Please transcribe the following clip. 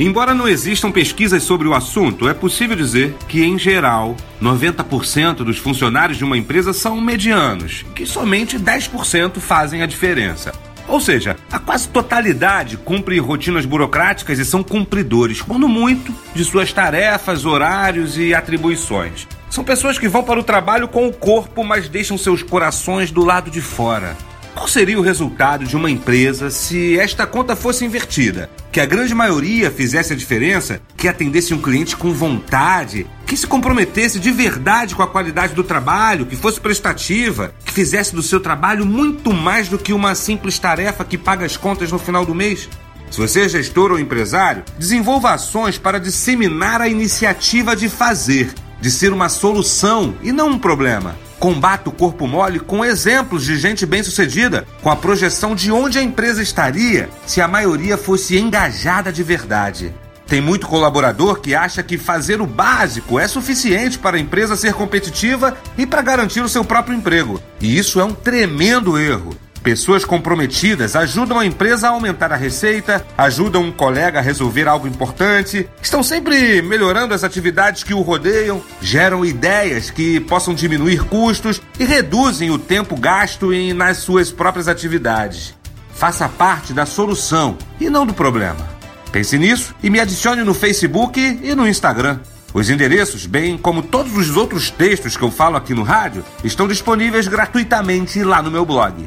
Embora não existam pesquisas sobre o assunto, é possível dizer que, em geral, 90% dos funcionários de uma empresa são medianos, que somente 10% fazem a diferença. Ou seja, a quase totalidade cumpre rotinas burocráticas e são cumpridores, quando muito, de suas tarefas, horários e atribuições. São pessoas que vão para o trabalho com o corpo, mas deixam seus corações do lado de fora. Qual seria o resultado de uma empresa se esta conta fosse invertida? Que a grande maioria fizesse a diferença, que atendesse um cliente com vontade, que se comprometesse de verdade com a qualidade do trabalho, que fosse prestativa, que fizesse do seu trabalho muito mais do que uma simples tarefa que paga as contas no final do mês? Se você é gestor ou empresário, desenvolva ações para disseminar a iniciativa de fazer, de ser uma solução e não um problema. Combata o corpo mole com exemplos de gente bem-sucedida, com a projeção de onde a empresa estaria se a maioria fosse engajada de verdade. Tem muito colaborador que acha que fazer o básico é suficiente para a empresa ser competitiva e para garantir o seu próprio emprego. E isso é um tremendo erro. Pessoas comprometidas ajudam a empresa a aumentar a receita, ajudam um colega a resolver algo importante, estão sempre melhorando as atividades que o rodeiam, geram ideias que possam diminuir custos e reduzem o tempo gasto em, nas suas próprias atividades. Faça parte da solução e não do problema. Pense nisso e me adicione no Facebook e no Instagram. Os endereços, bem como todos os outros textos que eu falo aqui no rádio, estão disponíveis gratuitamente lá no meu blog